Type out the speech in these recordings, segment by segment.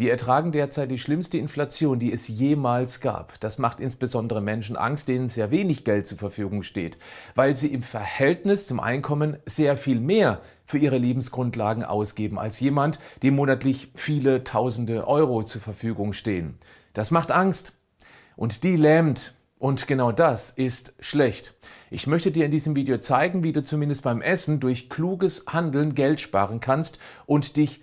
Wir ertragen derzeit die schlimmste Inflation, die es jemals gab. Das macht insbesondere Menschen Angst, denen sehr wenig Geld zur Verfügung steht, weil sie im Verhältnis zum Einkommen sehr viel mehr für ihre Lebensgrundlagen ausgeben als jemand, dem monatlich viele tausende Euro zur Verfügung stehen. Das macht Angst und die lähmt. Und genau das ist schlecht. Ich möchte dir in diesem Video zeigen, wie du zumindest beim Essen durch kluges Handeln Geld sparen kannst und dich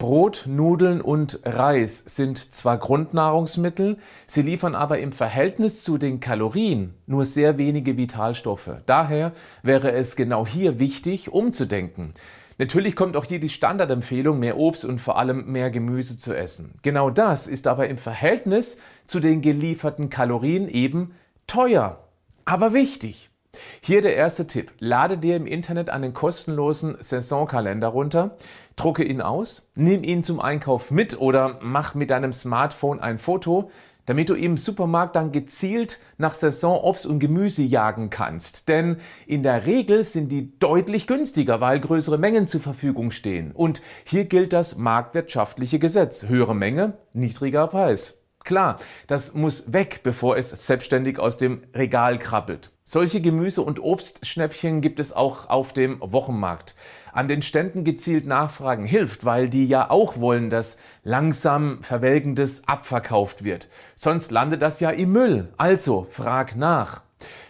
Brot, Nudeln und Reis sind zwar Grundnahrungsmittel, sie liefern aber im Verhältnis zu den Kalorien nur sehr wenige Vitalstoffe. Daher wäre es genau hier wichtig, umzudenken. Natürlich kommt auch hier die Standardempfehlung, mehr Obst und vor allem mehr Gemüse zu essen. Genau das ist aber im Verhältnis zu den gelieferten Kalorien eben teuer, aber wichtig. Hier der erste Tipp. Lade dir im Internet einen kostenlosen Saisonkalender runter, drucke ihn aus, nimm ihn zum Einkauf mit oder mach mit deinem Smartphone ein Foto, damit du im Supermarkt dann gezielt nach Saison Obst und Gemüse jagen kannst. Denn in der Regel sind die deutlich günstiger, weil größere Mengen zur Verfügung stehen. Und hier gilt das marktwirtschaftliche Gesetz. Höhere Menge, niedriger Preis. Klar, das muss weg, bevor es selbstständig aus dem Regal krabbelt. Solche Gemüse- und Obstschnäppchen gibt es auch auf dem Wochenmarkt. An den Ständen gezielt nachfragen hilft, weil die ja auch wollen, dass langsam Verwelkendes abverkauft wird. Sonst landet das ja im Müll. Also frag nach.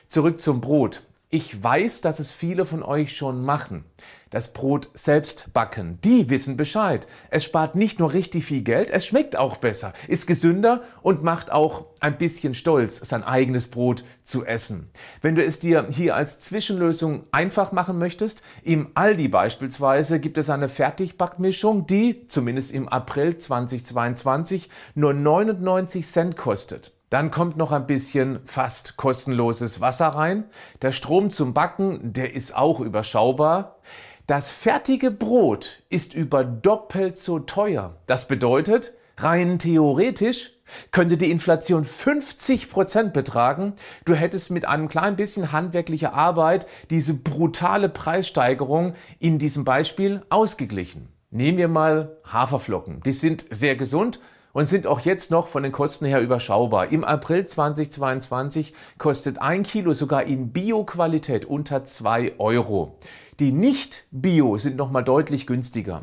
Zurück zum Brot. Ich weiß, dass es viele von euch schon machen. Das Brot selbst backen. Die wissen Bescheid. Es spart nicht nur richtig viel Geld, es schmeckt auch besser, ist gesünder und macht auch ein bisschen stolz, sein eigenes Brot zu essen. Wenn du es dir hier als Zwischenlösung einfach machen möchtest, im Aldi beispielsweise gibt es eine Fertigbackmischung, die zumindest im April 2022 nur 99 Cent kostet. Dann kommt noch ein bisschen fast kostenloses Wasser rein. Der Strom zum Backen, der ist auch überschaubar. Das fertige Brot ist über doppelt so teuer. Das bedeutet, rein theoretisch könnte die Inflation 50 Prozent betragen. Du hättest mit einem kleinen bisschen handwerklicher Arbeit diese brutale Preissteigerung in diesem Beispiel ausgeglichen. Nehmen wir mal Haferflocken. Die sind sehr gesund und sind auch jetzt noch von den Kosten her überschaubar. Im April 2022 kostet ein Kilo sogar in Bio-Qualität unter zwei Euro. Die Nicht-Bio sind nochmal deutlich günstiger.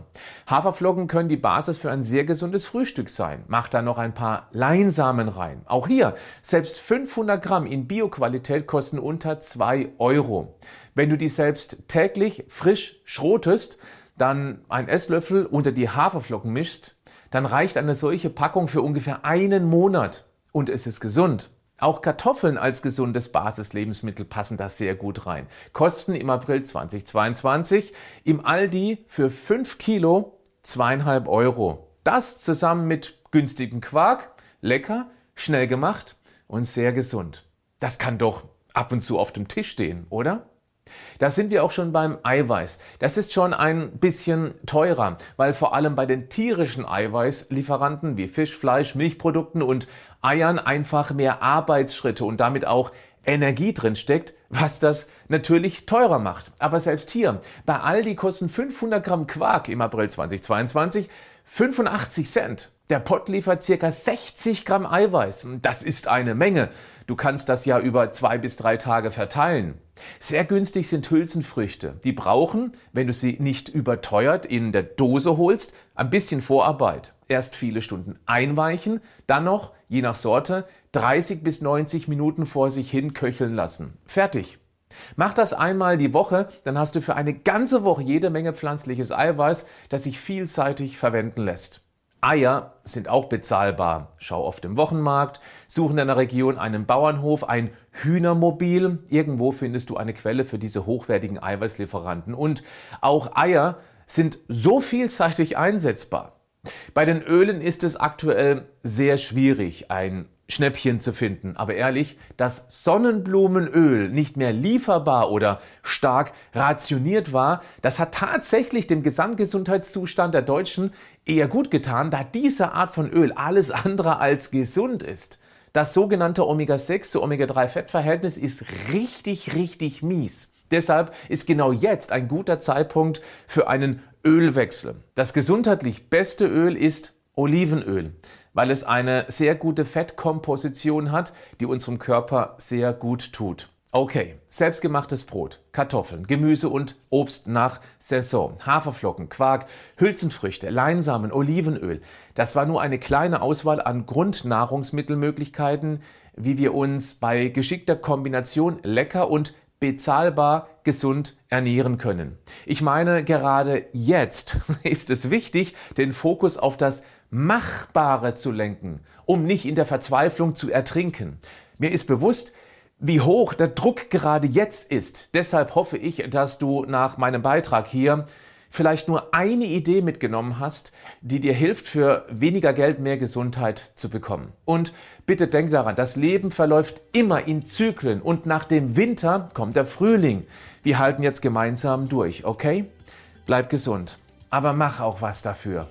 Haferflocken können die Basis für ein sehr gesundes Frühstück sein. Mach da noch ein paar Leinsamen rein. Auch hier, selbst 500 Gramm in Bio-Qualität kosten unter zwei Euro. Wenn du die selbst täglich frisch schrotest, dann ein Esslöffel unter die Haferflocken mischst, dann reicht eine solche Packung für ungefähr einen Monat und es ist gesund. Auch Kartoffeln als gesundes Basislebensmittel passen da sehr gut rein. Kosten im April 2022 im Aldi für 5 Kilo zweieinhalb Euro. Das zusammen mit günstigem Quark, lecker, schnell gemacht und sehr gesund. Das kann doch ab und zu auf dem Tisch stehen, oder? Da sind wir auch schon beim Eiweiß. Das ist schon ein bisschen teurer, weil vor allem bei den tierischen Eiweißlieferanten wie Fisch, Fleisch, Milchprodukten und Eiern einfach mehr Arbeitsschritte und damit auch Energie drin steckt, was das natürlich teurer macht. Aber selbst hier, bei Aldi kosten 500 Gramm Quark im April 2022 85 Cent. Der Pott liefert circa 60 Gramm Eiweiß. Das ist eine Menge. Du kannst das ja über zwei bis drei Tage verteilen. Sehr günstig sind Hülsenfrüchte. Die brauchen, wenn du sie nicht überteuert in der Dose holst, ein bisschen Vorarbeit. Erst viele Stunden einweichen, dann noch, je nach Sorte, 30 bis 90 Minuten vor sich hin köcheln lassen. Fertig. Mach das einmal die Woche, dann hast du für eine ganze Woche jede Menge pflanzliches Eiweiß, das sich vielseitig verwenden lässt. Eier sind auch bezahlbar. Schau auf dem Wochenmarkt, such in deiner Region einen Bauernhof, ein Hühnermobil. Irgendwo findest du eine Quelle für diese hochwertigen Eiweißlieferanten. Und auch Eier sind so vielseitig einsetzbar. Bei den Ölen ist es aktuell sehr schwierig, ein Schnäppchen zu finden. Aber ehrlich, dass Sonnenblumenöl nicht mehr lieferbar oder stark rationiert war, das hat tatsächlich dem Gesamtgesundheitszustand der Deutschen eher gut getan, da diese Art von Öl alles andere als gesund ist. Das sogenannte Omega-6 zu Omega-3-Fettverhältnis ist richtig, richtig mies. Deshalb ist genau jetzt ein guter Zeitpunkt für einen Ölwechsel. Das gesundheitlich beste Öl ist Olivenöl, weil es eine sehr gute Fettkomposition hat, die unserem Körper sehr gut tut. Okay, selbstgemachtes Brot, Kartoffeln, Gemüse und Obst nach Saison, Haferflocken, Quark, Hülsenfrüchte, Leinsamen, Olivenöl. Das war nur eine kleine Auswahl an Grundnahrungsmittelmöglichkeiten, wie wir uns bei geschickter Kombination lecker und bezahlbar gesund ernähren können. Ich meine, gerade jetzt ist es wichtig, den Fokus auf das Machbare zu lenken, um nicht in der Verzweiflung zu ertrinken. Mir ist bewusst, wie hoch der Druck gerade jetzt ist. Deshalb hoffe ich, dass du nach meinem Beitrag hier vielleicht nur eine Idee mitgenommen hast, die dir hilft, für weniger Geld mehr Gesundheit zu bekommen. Und bitte denk daran, das Leben verläuft immer in Zyklen und nach dem Winter kommt der Frühling. Wir halten jetzt gemeinsam durch, okay? Bleib gesund, aber mach auch was dafür.